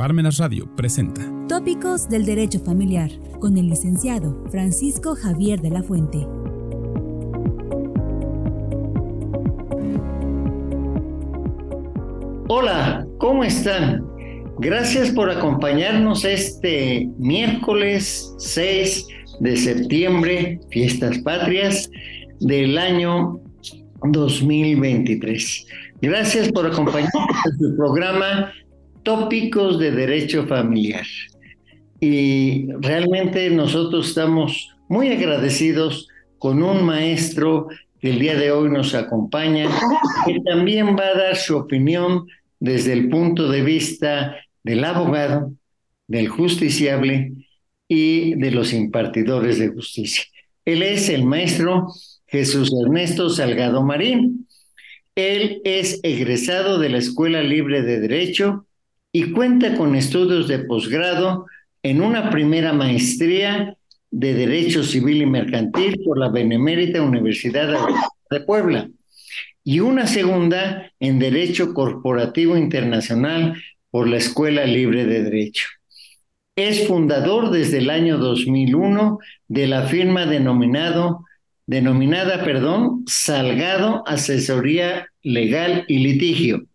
Parmenas Radio presenta Tópicos del Derecho Familiar con el licenciado Francisco Javier de la Fuente. Hola, ¿cómo están? Gracias por acompañarnos este miércoles 6 de septiembre, fiestas patrias del año 2023. Gracias por acompañarnos en su programa tópicos de derecho familiar. Y realmente nosotros estamos muy agradecidos con un maestro que el día de hoy nos acompaña, que también va a dar su opinión desde el punto de vista del abogado, del justiciable y de los impartidores de justicia. Él es el maestro Jesús Ernesto Salgado Marín. Él es egresado de la Escuela Libre de Derecho y cuenta con estudios de posgrado en una primera maestría de Derecho Civil y Mercantil por la Benemérita Universidad de Puebla y una segunda en Derecho Corporativo Internacional por la Escuela Libre de Derecho. Es fundador desde el año 2001 de la firma denominado, denominada perdón, Salgado Asesoría Legal y Litigio,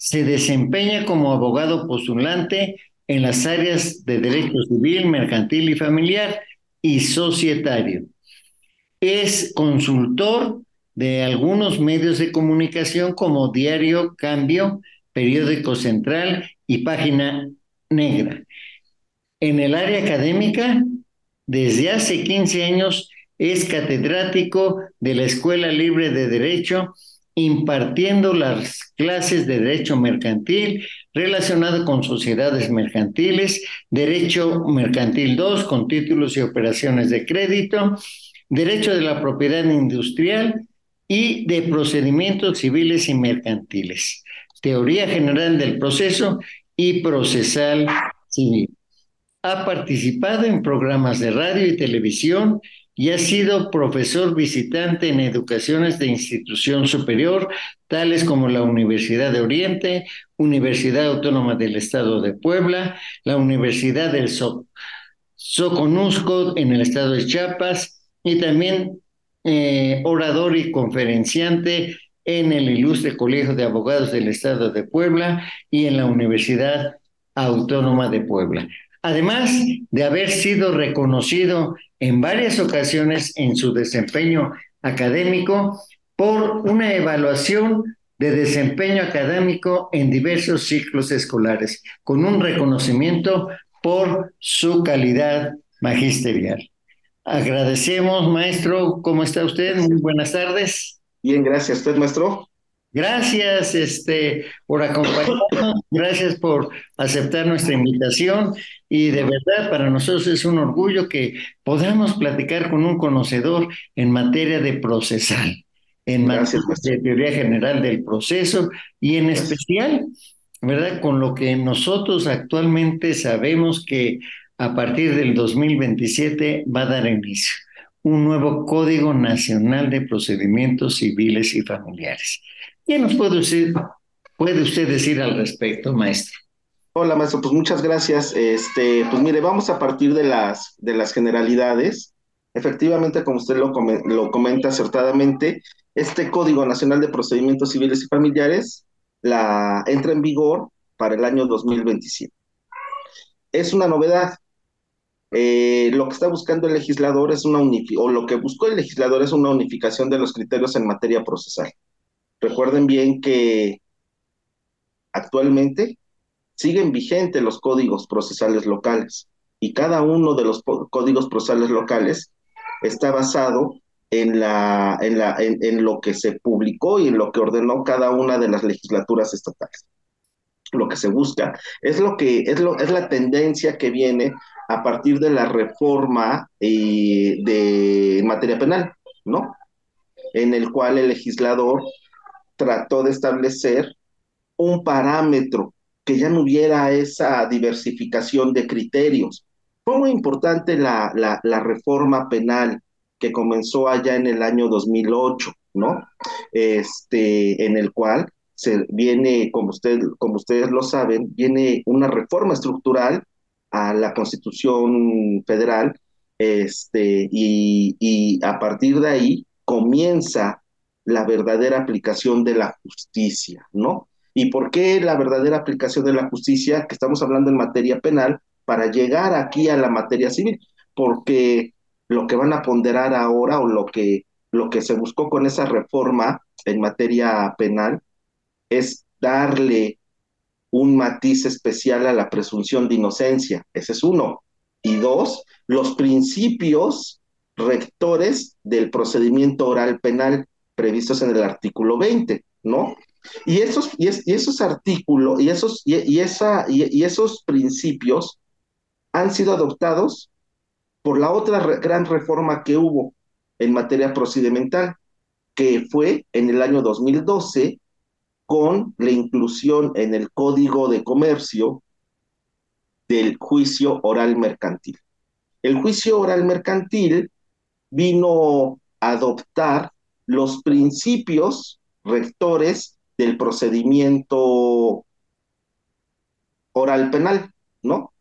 se desempeña como abogado postulante en las áreas de derecho civil, mercantil y familiar y societario. Es consultor de algunos medios de comunicación como Diario Cambio, Periódico Central y Página Negra. En el área académica, desde hace 15 años es catedrático de la Escuela Libre de Derecho impartiendo las clases de derecho mercantil relacionado con sociedades mercantiles, derecho mercantil 2 con títulos y operaciones de crédito, derecho de la propiedad industrial y de procedimientos civiles y mercantiles, teoría general del proceso y procesal civil. Ha participado en programas de radio y televisión y ha sido profesor visitante en educaciones de institución superior, tales como la Universidad de Oriente, Universidad Autónoma del Estado de Puebla, la Universidad del Soconusco en el estado de Chiapas y también eh, orador y conferenciante en el Ilustre Colegio de Abogados del Estado de Puebla y en la Universidad Autónoma de Puebla. Además de haber sido reconocido en varias ocasiones en su desempeño académico por una evaluación de desempeño académico en diversos ciclos escolares, con un reconocimiento por su calidad magisterial. Agradecemos, maestro. ¿Cómo está usted? Muy buenas tardes. Bien, gracias. ¿Usted, maestro? Gracias este, por acompañarnos, gracias por aceptar nuestra invitación y de verdad para nosotros es un orgullo que podamos platicar con un conocedor en materia de procesal, en materia de teoría general del proceso y en especial, ¿verdad? Con lo que nosotros actualmente sabemos que a partir del 2027 va a dar inicio un nuevo Código Nacional de Procedimientos Civiles y Familiares. ¿Qué nos puede usted, puede usted decir al respecto, maestro? Hola, maestro, pues muchas gracias. Este, pues mire, vamos a partir de las, de las generalidades. Efectivamente, como usted lo, lo comenta acertadamente, este Código Nacional de Procedimientos Civiles y Familiares la, entra en vigor para el año 2027. Es una novedad. Eh, lo que está buscando el legislador es una o lo que buscó el legislador es una unificación de los criterios en materia procesal. Recuerden bien que actualmente siguen vigentes los códigos procesales locales y cada uno de los códigos procesales locales está basado en, la, en, la, en, lo que se publicó y en lo que ordenó cada una de las legislaturas estatales. Lo que se busca es lo que es, lo, es la tendencia que viene a partir de la reforma eh, de materia penal, ¿no? En el cual el legislador trató de establecer un parámetro, que ya no hubiera esa diversificación de criterios. Fue muy importante la, la, reforma penal que comenzó allá en el año 2008, ¿no? Este, en el cual se viene, como, usted, como ustedes lo saben, viene una reforma estructural a la Constitución Federal, este, y, y a partir de ahí comienza la verdadera aplicación de la justicia, ¿no? ¿Y por qué la verdadera aplicación de la justicia? Que estamos hablando en materia penal, para llegar aquí a la materia civil, porque lo que van a ponderar ahora o lo que, lo que se buscó con esa reforma en materia penal es darle un matiz especial a la presunción de inocencia. Ese es uno. Y dos, los principios rectores del procedimiento oral penal previstos en el artículo 20, ¿no? Y esos, y, esos artículos y esos, y, esa, y, esos principios han sido adoptados por la otra gran reforma que hubo en materia procedimental, que fue en el año 2012 con la inclusión en el Código de Comercio del juicio oral mercantil. El juicio oral mercantil vino a adoptar los principios rectores del procedimiento oral penal, ¿no?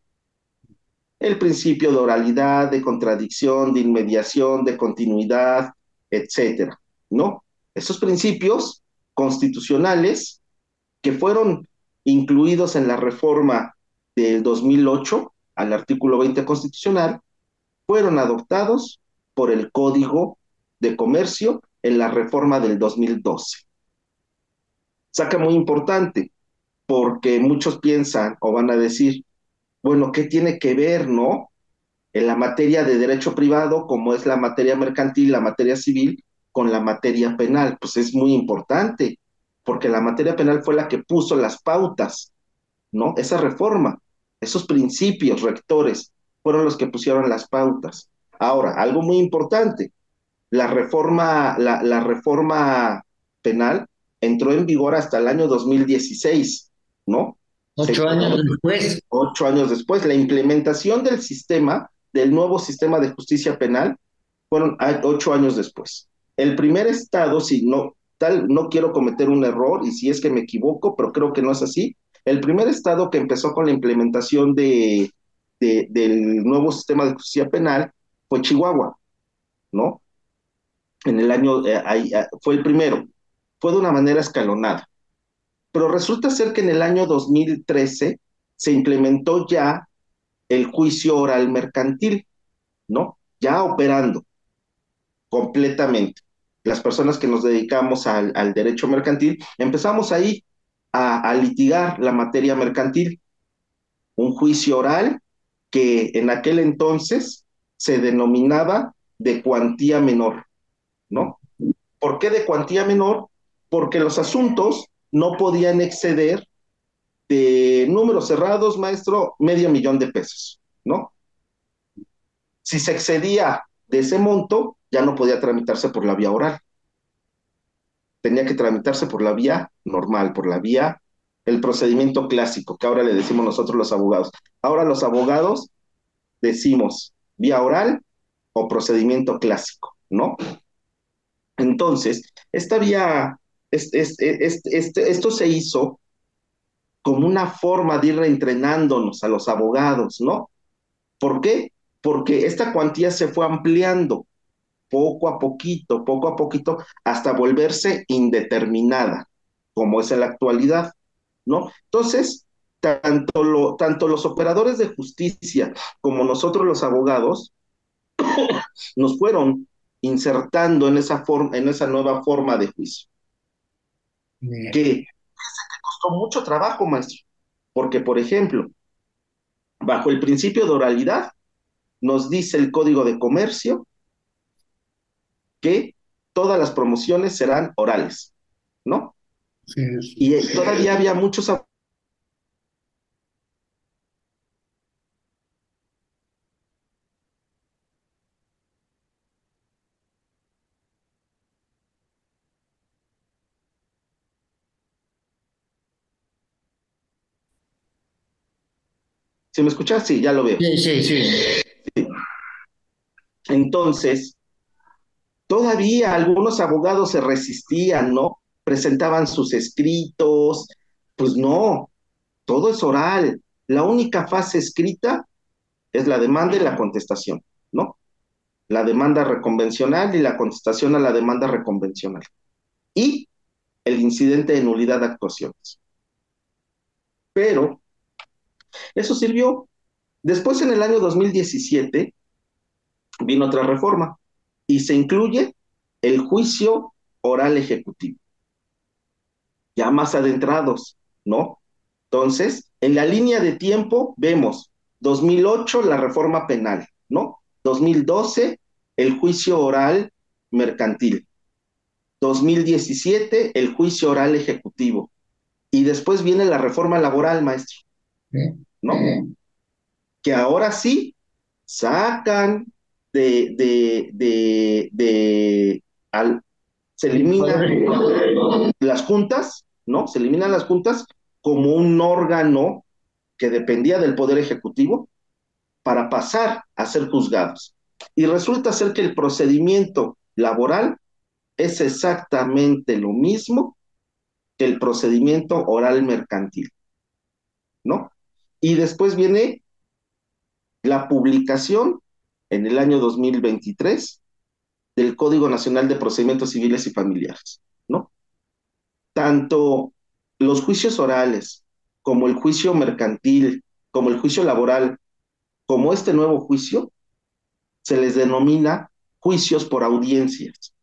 El principio de oralidad, de contradicción, de inmediación, de continuidad, etcétera, ¿no? Esos principios constitucionales que fueron incluidos en la reforma del 2008 al artículo 20 constitucional, fueron adoptados por el Código de Comercio en la reforma del 2012. Saca muy importante, porque muchos piensan o van a decir, bueno, ¿qué tiene que ver, no? En la materia de derecho privado, como es la materia mercantil, la materia civil, con la materia penal. Pues es muy importante, porque la materia penal fue la que puso las pautas, ¿no? Esa reforma, esos principios rectores fueron los que pusieron las pautas. Ahora, algo muy importante, la reforma, la, la reforma penal entró en vigor hasta el año 2016, ¿no? Ocho años después. Ocho años después. La implementación del sistema, del nuevo sistema de justicia penal, fueron ocho años después. El primer estado, si no, tal, no quiero cometer un error y si es que me equivoco, pero creo que no es así. El primer estado que empezó con la implementación de, del nuevo sistema de justicia penal fue Chihuahua, ¿no? En el año, eh, eh, fue el primero, fue de una manera escalonada. Pero resulta ser que en el año 2013 se implementó ya el juicio oral mercantil, ¿no? Ya operando completamente. Las personas que nos dedicamos al, derecho mercantil, empezamos ahí a litigar la materia mercantil. Un juicio oral que en aquel entonces se denominaba de cuantía menor. ¿No? ¿Por qué de cuantía menor? Porque los asuntos no podían exceder de números cerrados, maestro, medio millón de pesos, ¿no? Si se excedía de ese monto, ya no podía tramitarse por la vía oral. Tenía que tramitarse por la vía normal, por la vía, el procedimiento clásico, que ahora le decimos nosotros los abogados. Ahora los abogados decimos vía oral o procedimiento clásico, ¿no? Entonces, esta vía, esto se hizo como una forma de ir reentrenándonos a los abogados, ¿no? ¿Por qué? Porque esta cuantía se fue ampliando poco a poquito, poco a poquito, hasta volverse indeterminada, como es en la actualidad, ¿no? Entonces, tanto, lo, tanto los operadores de justicia como nosotros los abogados nos fueron insertando en esa, forma, en esa nueva forma de juicio. Que, que costó mucho trabajo, maestro, porque, por ejemplo, bajo el principio de oralidad, nos dice el Código de Comercio que todas las promociones serán orales, ¿no? Y todavía había muchos ¿Se me escucha? Sí, ya lo veo. Sí, sí, sí. Entonces, todavía algunos abogados se resistían, ¿no? presentaban sus escritos, pues no, todo es oral. La única fase escrita es la demanda y la contestación, ¿no? La demanda reconvencional y la contestación a la demanda reconvencional. Y el incidente de nulidad de actuaciones. Pero eso sirvió. Después, en el año 2017, vino otra reforma y se incluye el juicio oral ejecutivo. Ya más adentrados, ¿no? Entonces, en la línea de tiempo vemos 2008 la reforma penal, ¿no? 2012 el juicio oral mercantil. 2017 el juicio oral ejecutivo. Y después viene la reforma laboral, maestro. ¿No? Que ahora sí sacan de, de, de, de al, se eliminan las juntas, ¿no? Se eliminan las juntas como un órgano que dependía del Poder Ejecutivo para pasar a ser juzgados. Y resulta ser que el procedimiento laboral es exactamente lo mismo que el procedimiento oral mercantil, ¿no? Y después viene la publicación en el año 2023 del Código Nacional de Procedimientos Civiles y Familiares, ¿no? Tanto los juicios orales como el juicio mercantil, como el juicio laboral, como este nuevo juicio, se les denomina juicios por audiencias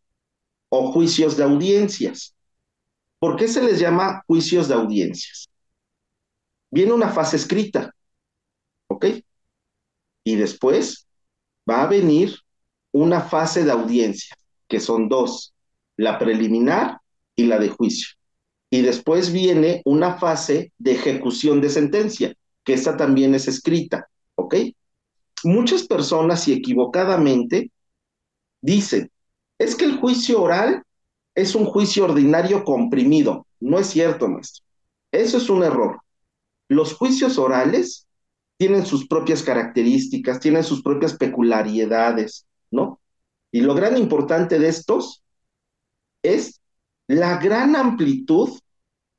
o juicios de audiencias. ¿Por qué se les llama juicios de audiencias? Viene una fase escrita, ¿ok? Y después va a venir una fase de audiencia, que son dos, la preliminar y la de juicio. Y después viene una fase de ejecución de sentencia, que esta también es escrita, ¿ok? Muchas personas y equivocadamente dicen, es que el juicio oral es un juicio ordinario comprimido. No es cierto, maestro. Eso es un error. Los juicios orales tienen sus propias características, tienen sus propias peculiaridades, ¿no? Y lo gran importante de estos es la gran amplitud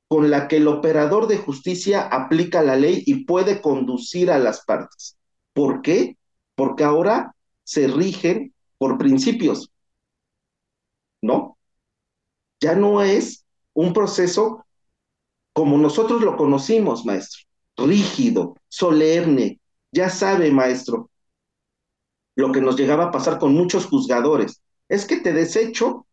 con la que el operador de justicia aplica la ley y puede conducir a las partes. ¿Por qué? Porque ahora se rigen por principios, ¿no? Ya no es un proceso como nosotros lo conocimos, maestro, rígido, solemne. Ya sabe, maestro, lo que nos llegaba a pasar con muchos juzgadores. Es que te desecho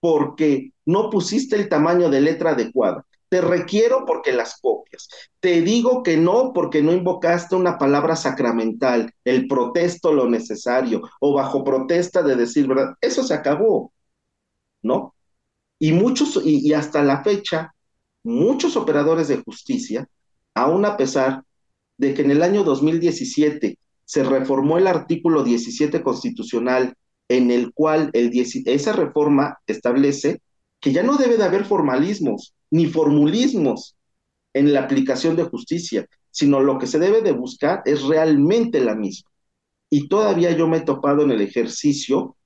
porque no pusiste el tamaño de letra adecuado. Te requiero porque las copias. Te digo que no porque no invocaste una palabra sacramental, el protesto lo necesario o bajo protesta de decir verdad. Eso se acabó, ¿no? Y muchos, y, y hasta la fecha, muchos operadores de justicia, aún a pesar de que en el año 2017 se reformó el artículo 17 constitucional en el cual el esa reforma establece que ya no debe de haber formalismos ni formulismos en la aplicación de justicia, sino lo que se debe de buscar es realmente la misma. Y todavía yo me he topado en el ejercicio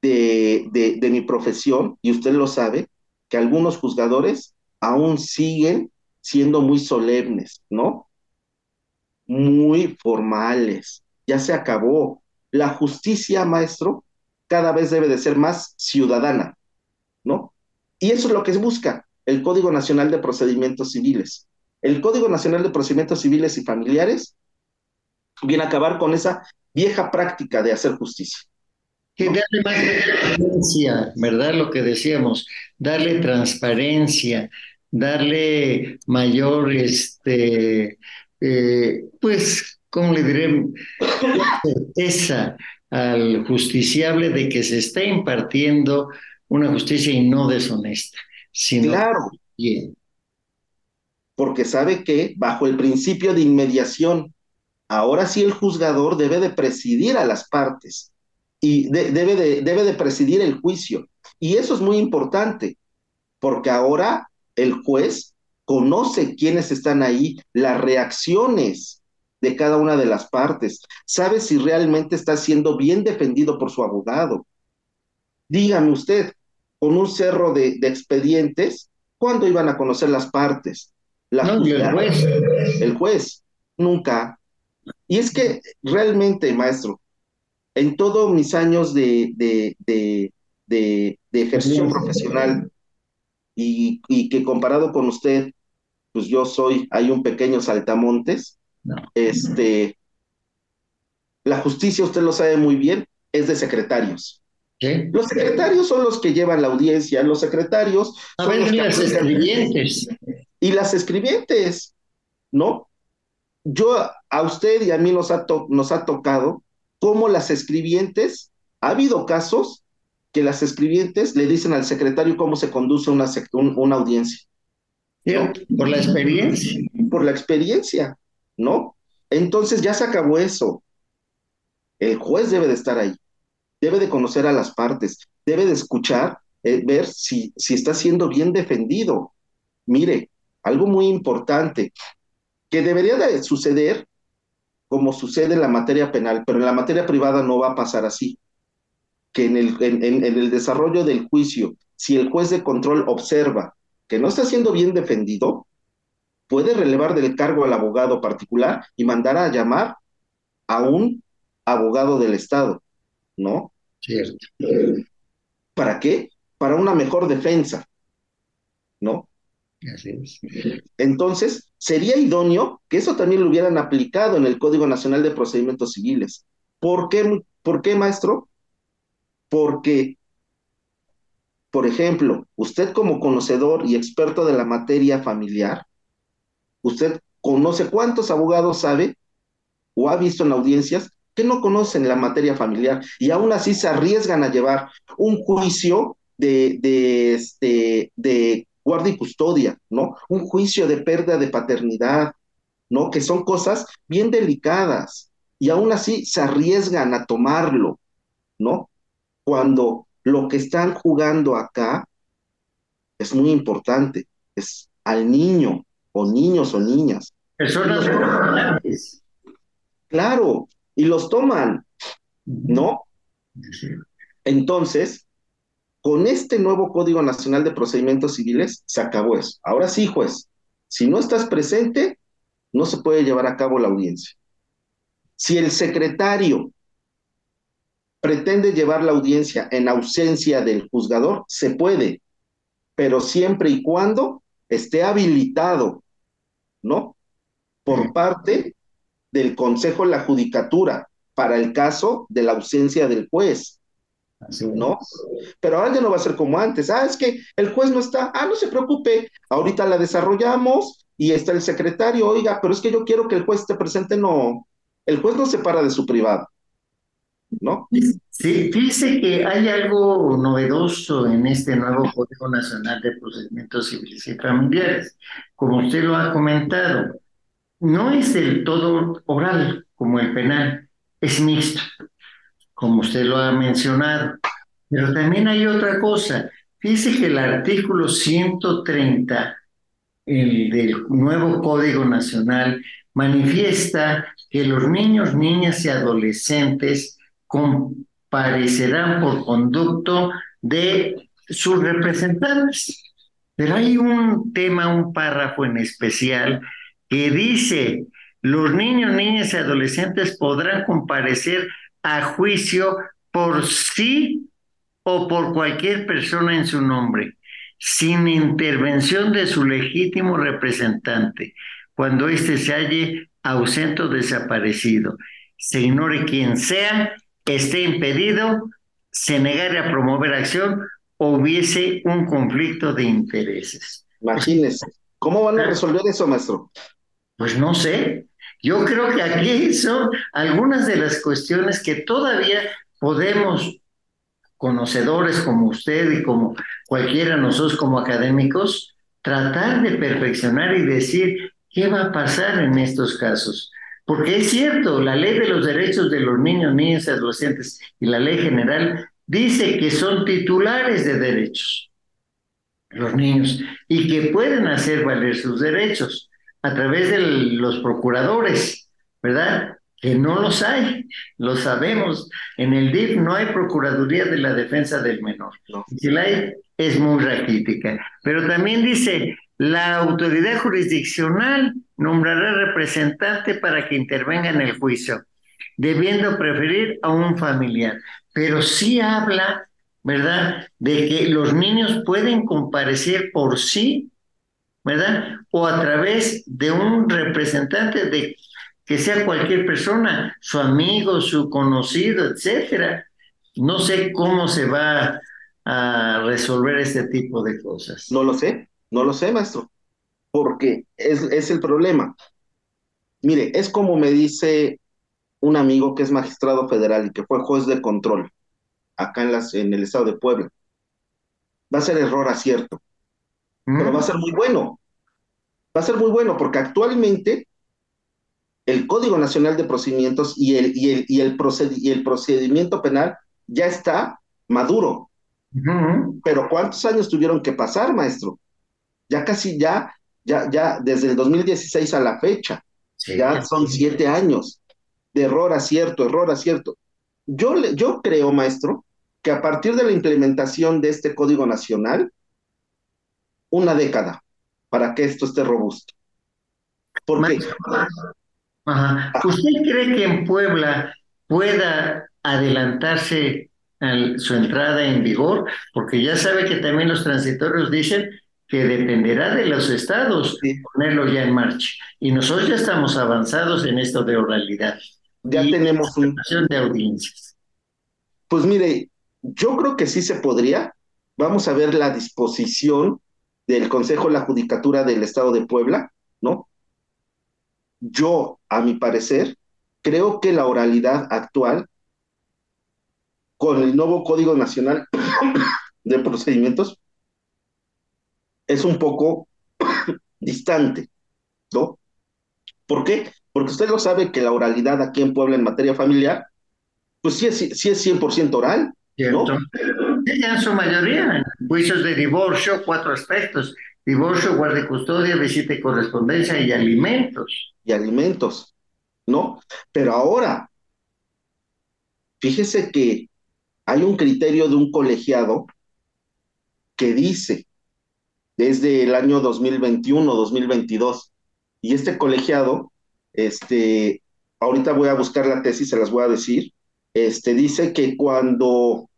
de, de, de mi profesión, y usted lo sabe, que algunos juzgadores aún siguen siendo muy solemnes, ¿no? Muy formales. Ya se acabó la justicia, maestro, cada vez debe de ser más ciudadana, ¿no? Y eso es lo que busca el Código Nacional de Procedimientos Civiles. El Código Nacional de Procedimientos Civiles y Familiares viene a acabar con esa vieja práctica de hacer justicia. Que darle más transparencia, ¿verdad? Lo que decíamos, darle transparencia, darle mayor, este, eh, pues, ¿cómo le diré? certeza al justiciable de que se está impartiendo una justicia y no deshonesta, sino claro. bien. Porque sabe que bajo el principio de inmediación, ahora sí el juzgador debe de presidir a las partes y debe, de, debe de presidir el juicio. Y eso es muy importante, porque ahora el juez conoce quiénes están ahí, las reacciones de cada una de las partes, sabe si realmente está siendo bien defendido por su abogado. Dígame usted, con un cerro de, expedientes, ¿cuándo iban a conocer las partes? La el juez. El juez, nunca. Y es que realmente, maestro, en todos mis años de, de, de, de, ejercicio profesional y, y, que comparado con usted, pues yo soy, hay un pequeño saltamontes, este, la justicia, usted lo sabe muy bien, es de secretarios. Los secretarios son los que llevan la audiencia, los secretarios a son los las escribientes. Y las escribientes, ¿no? Yo, a usted y a mí nos ha, nos ha tocado cómo las escribientes, ha habido casos que las escribientes le dicen al secretario cómo se conduce una, una audiencia. Por la experiencia. Por la experiencia, ¿no? Entonces ya se acabó eso. El juez debe de estar ahí, debe de conocer a las partes, debe de escuchar, eh, ver si, si está siendo bien defendido. Mire, algo muy importante que debería de suceder como sucede en la materia penal, pero en la materia privada no va a pasar así. Que en el, en el desarrollo del juicio, si el juez de control observa que no está siendo bien defendido, puede relevar del cargo al abogado particular y mandar a llamar a un abogado del Estado, ¿no? Cierto. ¿Para qué? Para una mejor defensa, ¿no? Así es. Entonces, sería idóneo que eso también lo hubieran aplicado en el Código Nacional de Procedimientos Civiles. ¿Por qué, ¿Por qué maestro? Porque, por ejemplo, usted como conocedor y experto de la materia familiar, usted conoce cuántos abogados sabe o ha visto en audiencias que no conocen la materia familiar y aún así se arriesgan a llevar un juicio de, de, este, de guardia y custodia, ¿no? Un juicio de pérdida de paternidad, ¿no? Que son cosas bien delicadas y aún así se arriesgan a tomarlo, ¿no? Cuando lo que están jugando acá es muy importante, es al niño o niños o niñas. Personas Claro, y los toman, ¿no? Entonces, con este nuevo Código Nacional de Procedimientos Civiles se acabó eso. Ahora sí, juez, si no estás presente, no se puede llevar a cabo la audiencia. Si el secretario pretende llevar la audiencia en ausencia del juzgador, se puede, pero siempre y cuando esté habilitado, ¿no? Por parte del Consejo de la Judicatura para el caso de la ausencia del juez. ¿No? Pero ahora ya no va a ser como antes. Ah, es que el juez no está. Ah, no se preocupe. Ahorita la desarrollamos y está el secretario. Oiga, pero es que yo quiero que el juez esté presente. No. El juez no se para de su privado. ¿No? Sí, dice que hay algo novedoso en este nuevo Código Nacional de Procedimientos Civiles y Familiares, como usted lo ha comentado no es del todo oral como el penal, es mixto, como usted lo ha mencionado. Pero también hay otra cosa. Fíjese que el artículo 130 el del nuevo Código Nacional manifiesta que los niños, niñas y adolescentes comparecerán por conducto de sus representantes. Pero hay un tema, un párrafo en especial que dice, los niños, niñas y adolescentes podrán comparecer a juicio por sí o por cualquier persona en su nombre, sin intervención de su legítimo representante, cuando éste se halle ausente o desaparecido, se ignore quién sea, esté impedido, se negare a promover acción o hubiese un conflicto de intereses. Imagínese, ¿cómo van a resolver eso, maestro? Pues no sé. Yo creo que aquí son algunas de las cuestiones que todavía podemos, conocedores como usted y como cualquiera de nosotros como académicos, tratar de perfeccionar y decir qué va a pasar en estos casos. Porque es cierto, la ley de los derechos de los niños, niñas y adolescentes y la ley general dice que son titulares de derechos los niños y que pueden hacer valer sus derechos a través de los procuradores, ¿verdad? que no los hay, lo sabemos. En el DIF no hay Procuraduría de la Defensa del Menor. Si la hay, es muy raquítica. Pero también dice, la autoridad jurisdiccional nombrará representante para que intervenga en el juicio, debiendo preferir a un familiar. Pero sí habla, ¿verdad?, de que los niños pueden comparecer por sí, ¿verdad? O a través de un representante de que sea cualquier persona, su amigo, su conocido, etcétera. No sé cómo se va a resolver este tipo de cosas. No lo sé, no lo sé, maestro, porque es, el problema. Mire, es como me dice un amigo que es magistrado federal y que fue juez de control acá en, las, en el estado de Puebla. Va a ser error acierto, pero va a ser muy bueno. Va a ser muy bueno porque actualmente el Código Nacional de Procedimientos y el, y el, y el, y el procedimiento penal ya está maduro. Pero ¿cuántos años tuvieron que pasar, maestro? Ya casi, ya, ya, ya, desde el 2016 a la fecha, ya son siete años de error acierto, error acierto. Yo, yo creo, maestro, que a partir de la implementación de este Código Nacional, una década para que esto esté robusto. Porque, ¿Usted cree que en Puebla pueda adelantarse su entrada en vigor? Porque ya sabe que también los transitorios dicen que dependerá de los estados ponerlo ya en marcha. Y nosotros ya estamos avanzados en esto de oralidad. Ya tenemos una de audiencias. Pues mire, yo creo que sí se podría. Vamos a ver la disposición del Consejo de la Judicatura del Estado de Puebla, ¿no? yo, a mi parecer, creo que la oralidad actual, con el nuevo Código Nacional de Procedimientos, es un poco distante, ¿no? ¿Por qué? Porque usted lo sabe que la oralidad aquí en Puebla en materia familiar, pues sí es, sí es 100% oral, ¿no? En su mayoría, juicios de divorcio, cuatro aspectos. Divorcio, guardia custodia, visita y correspondencia y alimentos y alimentos, ¿no? Pero ahora, fíjese que hay un criterio de un colegiado que dice desde el año 2021, 2022, y este colegiado, este, ahorita voy a buscar la tesis, se las voy a decir, este, dice que cuando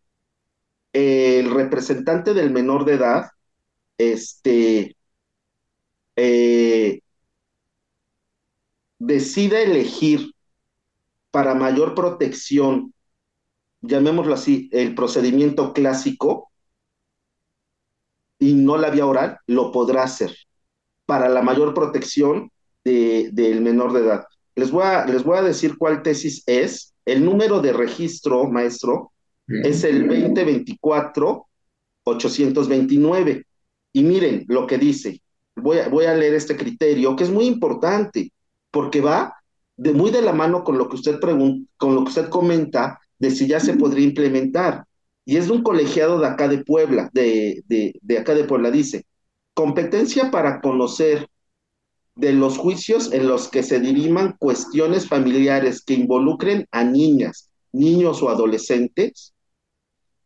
el representante del menor de edad, este, eh, decide elegir para mayor protección, llamémoslo así, el procedimiento clásico y no la vía oral, lo podrá hacer para la mayor protección del menor de edad. Les voy, a, les voy a decir cuál tesis es. El número de registro, maestro, es el 2024-829. Y miren lo que dice. Voy a, voy a leer este criterio, que es muy importante porque va de, muy de la mano con lo que usted pregunta, con lo que usted comenta de si ya se podría implementar. Y es de un colegiado de acá de Puebla, de, de, de acá de Puebla, dice, competencia para conocer de los juicios en los que se diriman cuestiones familiares que involucren a niñas, niños o adolescentes,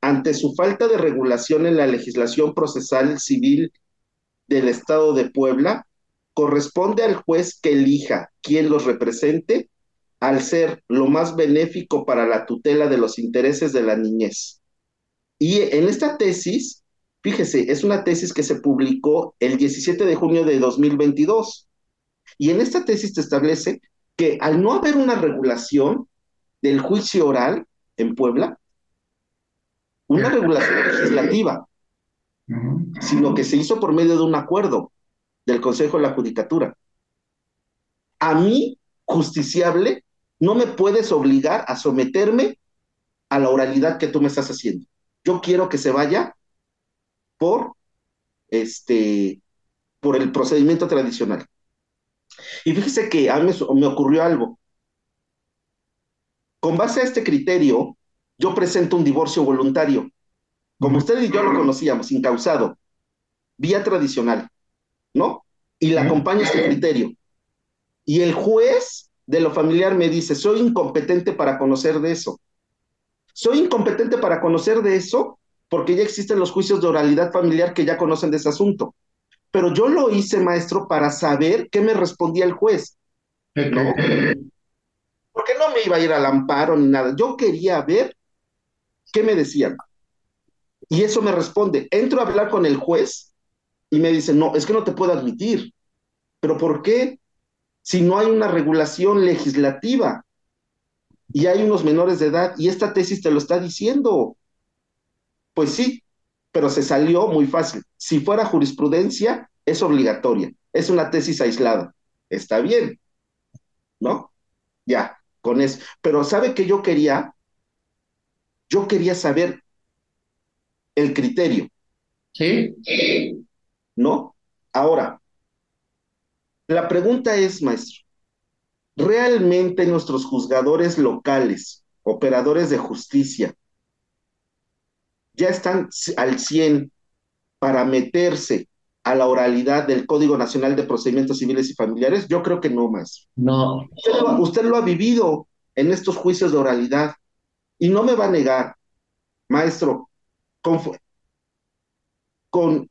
ante su falta de regulación en la legislación procesal civil del Estado de Puebla, corresponde al juez que elija quien los represente al ser lo más benéfico para la tutela de los intereses de la niñez. Y en esta tesis, fíjese, es una tesis que se publicó el 17 de junio de 2022. Y en esta tesis te establece que al no haber una regulación del juicio oral en Puebla, una regulación legislativa, sino que se hizo por medio de un acuerdo del Consejo de la Judicatura. A mí, justiciable, no me puedes obligar a someterme a la oralidad que tú me estás haciendo. Yo quiero que se vaya por este por el procedimiento tradicional. Y fíjese que a mí me ocurrió algo. Con base a este criterio, yo presento un divorcio voluntario. Como usted y yo lo conocíamos, incausado, vía tradicional. ¿no? Y le acompaña este criterio. Y el juez de lo familiar me dice, soy incompetente para conocer de eso. Soy incompetente para conocer de eso porque ya existen los juicios de oralidad familiar que ya conocen de ese asunto. Pero yo lo hice, maestro, para saber qué me respondía el juez. ¿no? Porque no me iba a ir al amparo ni nada. Yo quería ver qué me decían. Y eso me responde. Entro a hablar con el juez y me dice, no, es que no te puedo admitir. ¿Pero por qué? Si no hay una regulación legislativa y hay unos menores de edad y esta tesis te lo está diciendo. Pues sí, pero se salió muy fácil. Si fuera jurisprudencia, es obligatoria. Es una tesis aislada. Está bien, ¿no? Ya, con eso. Pero ¿sabe qué yo quería? Yo quería saber el criterio. Sí. ¿No? Ahora, la pregunta es, maestro, ¿realmente nuestros juzgadores locales, operadores de justicia, ya están al 100 para meterse a la oralidad del Código Nacional de Procedimientos Civiles y Familiares? Yo creo que no más. No. Usted lo, ha vivido en estos juicios de oralidad y no me va a negar, maestro, con,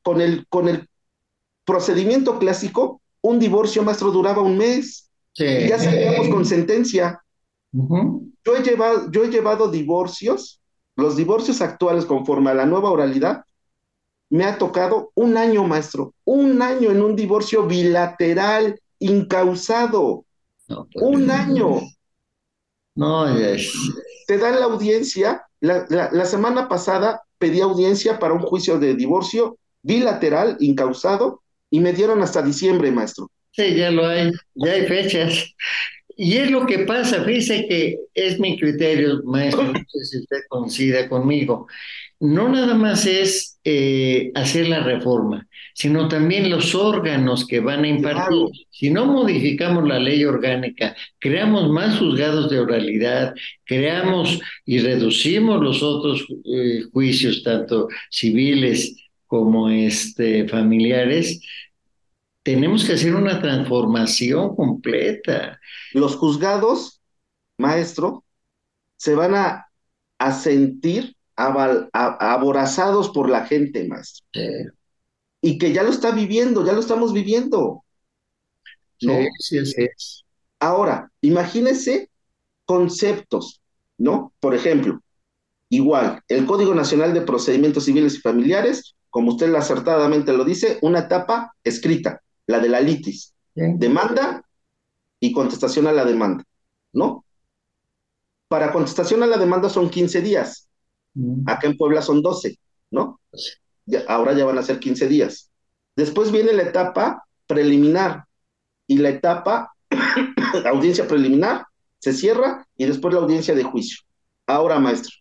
con, el, con el procedimiento clásico, un divorcio, maestro, duraba un mes. Y ya salíamos con sentencia. yo, he llevado, yo he llevado divorcios los divorcios actuales conforme a la nueva oralidad, me ha tocado un año, maestro, un año en un divorcio bilateral, incausado. Pues, un año. No, es... Te dan la audiencia. La, la, semana pasada pedí audiencia para un juicio de divorcio bilateral, incausado, y me dieron hasta diciembre, maestro. Sí, ya lo hay, ya hay fechas. Y es lo que pasa, fíjese que es mi criterio, maestro, no sé si usted coincida conmigo. No nada más es eh, hacer la reforma, sino también los órganos que van a impartir. Si no modificamos la ley orgánica, creamos más juzgados de oralidad, creamos y reducimos los otros eh, juicios, tanto civiles como este, familiares, tenemos que hacer una transformación completa. Los juzgados, maestro, se van a, a sentir aborazados por la gente, maestro. Y que ya lo está viviendo, ya lo estamos viviendo. Sí, sí, es. Ahora, imagínese conceptos, ¿no? Por ejemplo, igual, el Código Nacional de Procedimientos Civiles y Familiares, como usted acertadamente lo dice, una etapa escrita la de la litis. Demanda y contestación a la demanda, ¿no? Para contestación a la demanda son 15 días. Acá en Puebla son 12, ¿no? ahora ya van a ser 15 días. Después viene la etapa preliminar y la etapa audiencia preliminar se cierra y después la audiencia de juicio. Ahora, maestro,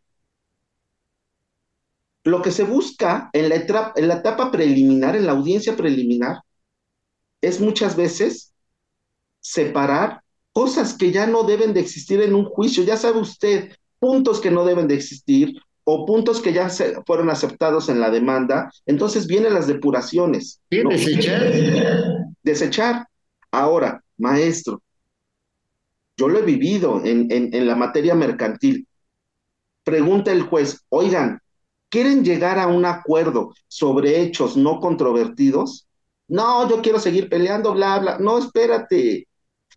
lo que se busca en la, en la etapa preliminar, en la audiencia preliminar, es muchas veces separar cosas que ya no deben de existir en un juicio. Ya sabe usted, puntos que no deben de existir o puntos que ya se fueron aceptados en la demanda. Entonces vienen las depuraciones. desechar. Desechar. Ahora, maestro, yo lo he vivido en, en la materia mercantil. Pregunta el juez, oigan, ¿quieren llegar a un acuerdo sobre hechos no controvertidos? No, yo quiero seguir peleando, bla, bla. No, espérate.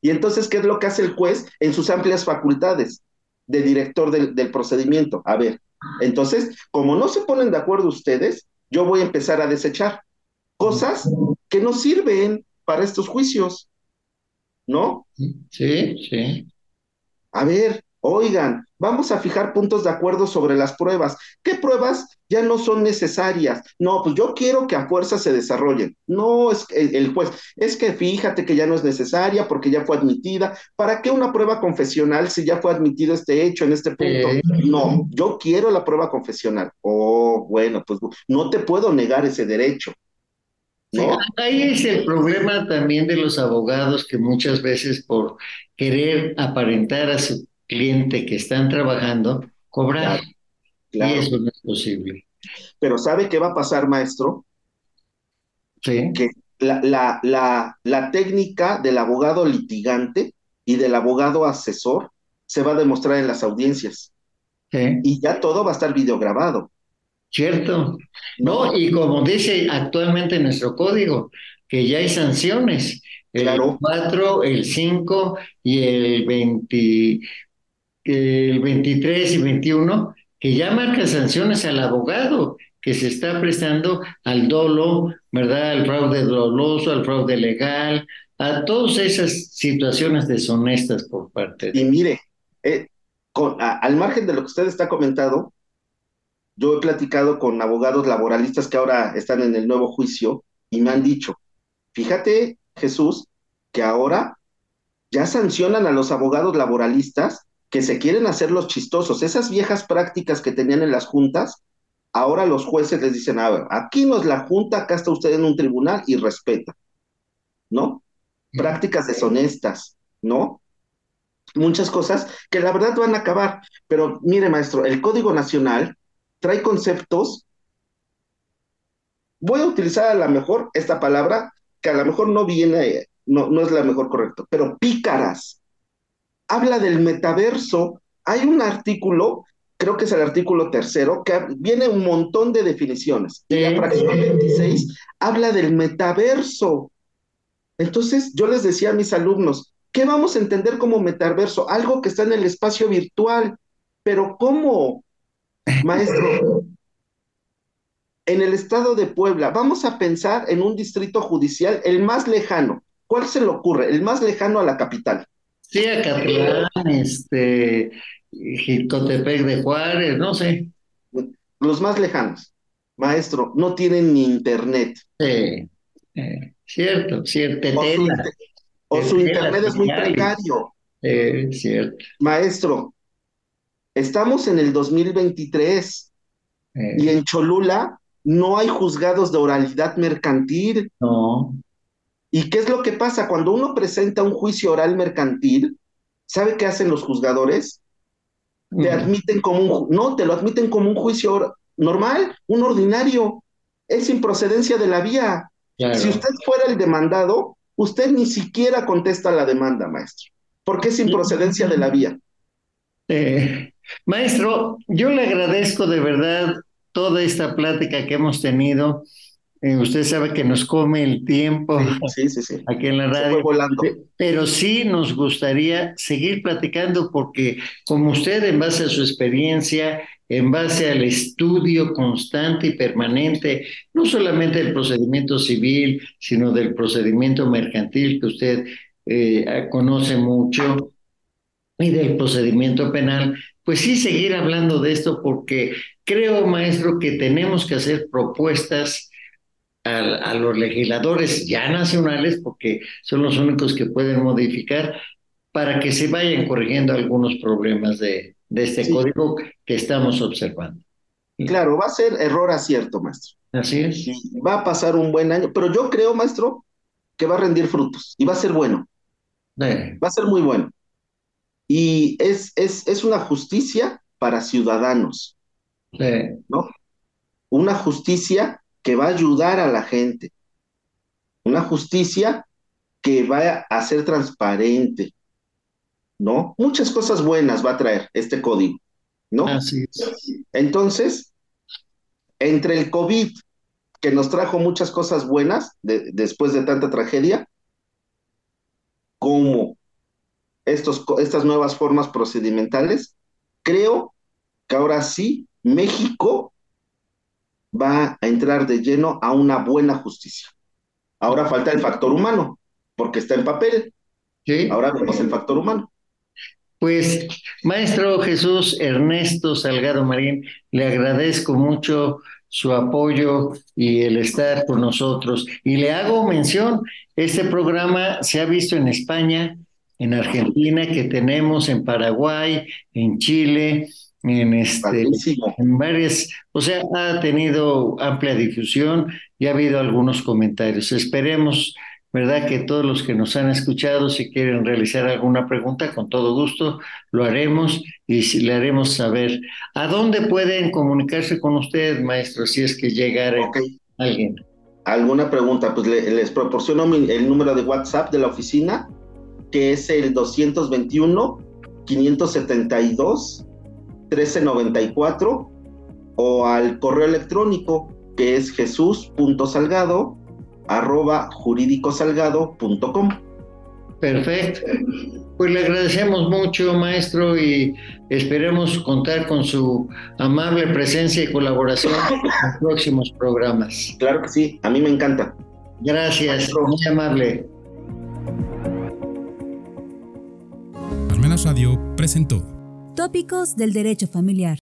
Y entonces, ¿qué es lo que hace el juez en sus amplias facultades de director del, del procedimiento? A ver, entonces, como no se ponen de acuerdo ustedes, yo voy a empezar a desechar cosas que no sirven para estos juicios. ¿No? Sí, sí. A ver, Oigan, vamos a fijar puntos de acuerdo sobre las pruebas. ¿Qué pruebas ya no son necesarias? No, pues yo quiero que a fuerza se desarrollen. No, es el juez, es que fíjate que ya no es necesaria porque ya fue admitida. ¿Para qué una prueba confesional si ya fue admitido este hecho en este punto? No, yo quiero la prueba confesional. Oh, bueno, pues no te puedo negar ese derecho. ¿No? ahí es el problema también de los abogados que muchas veces por querer aparentar a su cliente que están trabajando cobrar. Y eso no es posible. Pero ¿sabe qué va a pasar, maestro? Sí. Que la, la, la, la técnica del abogado litigante y del abogado asesor se va a demostrar en las audiencias. Y ya todo va a estar videograbado. Cierto. No, y como dice actualmente nuestro código, que ya hay sanciones. El 4, el 5 y el, 20, el 23 y 21, que ya marca sanciones al abogado que se está prestando al dolo, ¿verdad? Al fraude doloso, al fraude legal, a todas esas situaciones deshonestas por parte de... Y mire, eh, al margen de lo que usted está comentado, yo he platicado con abogados laboralistas que ahora están en el nuevo juicio y me han dicho, fíjate Jesús, que ahora ya sancionan a los abogados laboralistas que se quieren hacer los chistosos. Esas viejas prácticas que tenían en las juntas, ahora los jueces les dicen, a ver, aquí no es la junta, acá está usted en un tribunal y respeta, ¿no? Prácticas deshonestas, ¿no? muchas cosas que la verdad van a acabar. Pero mire, maestro, el Código Nacional trae conceptos, voy a utilizar a lo mejor esta palabra, que a lo mejor no viene, no, no es la mejor correcta, pero pícaras. Habla del metaverso. Hay un artículo, creo que es el artículo tercero, que viene un montón de definiciones. Y la fracción 26 habla del metaverso. Entonces, yo les decía a mis alumnos, ¿Qué vamos a entender como metaverso? Algo que está en el espacio virtual. Pero ¿cómo, maestro? En el estado de Puebla, vamos a pensar en un distrito judicial, el más lejano. ¿Cuál se le ocurre? El más lejano a la capital. Sí, Acatlán, este, Jicotepec de Juárez, no sé. Los más lejanos, maestro, no tienen ni internet. Sí, eh, cierto, cierto. O su internet es muy precario. Es cierto. Maestro, estamos en el 2023 y en Cholula no hay juzgados de oralidad mercantil. No. ¿Y qué es lo que pasa? Cuando uno presenta un juicio oral mercantil, ¿sabe qué hacen los juzgadores? Te mm. admiten como un, no, te lo admiten como un juicio normal, un ordinario. Es sin procedencia de la vía. Si usted fuera el demandado, usted ni siquiera contesta la demanda, maestro, porque es improcedencia de la vía. Eh, maestro, yo le agradezco de verdad toda esta plática que hemos tenido. Eh, usted sabe que nos come el tiempo sí, sí, sí. aquí en la radio. Pero sí nos gustaría seguir platicando porque como usted en base a su experiencia en base al estudio constante y permanente, no solamente del procedimiento civil, sino del procedimiento mercantil que usted eh, conoce mucho y del procedimiento penal, pues sí seguir hablando de esto porque creo, maestro, que tenemos que hacer propuestas a, a los legisladores ya nacionales, porque son los únicos que pueden modificar, para que se vayan corrigiendo algunos problemas de, de este código que estamos observando. Claro, va a ser error acierto, maestro. Así es. va a pasar un buen año, pero yo creo, maestro, que va a rendir frutos y va a ser bueno. Va a ser muy bueno. Y es, es, es una justicia para ciudadanos. ¿No? Una justicia que va a ayudar a la gente. Una justicia que va a ser transparente, ¿no? Muchas cosas buenas va a traer este código, ¿no? Así es. Entonces, entre el COVID, que nos trajo muchas cosas buenas después de tanta tragedia, como estos, estas nuevas formas procedimentales, creo que ahora sí México va a entrar de lleno a una buena justicia. Ahora falta el factor humano, porque está en papel. ¿Sí? Ahora vemos el factor humano. Pues, maestro Jesús Ernesto Salgado Marín, le agradezco mucho su apoyo y el estar con nosotros. Y le hago mención, este programa se ha visto en España, en Argentina, que tenemos en Paraguay, en Chile, en este, en varias, o sea, ha tenido amplia difusión y ha habido algunos comentarios. Esperemos ¿verdad? Que todos los que nos han escuchado, si quieren realizar alguna pregunta, con todo gusto lo haremos y si le haremos saber. ¿A dónde pueden comunicarse con usted, maestro, si es que llegara alguien? ¿Alguna pregunta? Pues les proporciono el número de WhatsApp de la oficina, que es el 221-572-1394, o al correo electrónico que es jesús.salgado arroba jurídicosalgado.com. Perfecto. Pues le agradecemos mucho, maestro, y esperemos contar con su amable presencia y colaboración en los próximos programas. Claro que sí, a mí me encanta. Gracias, muy amable. Palmenas Radio presentó Tópicos del Derecho Familiar.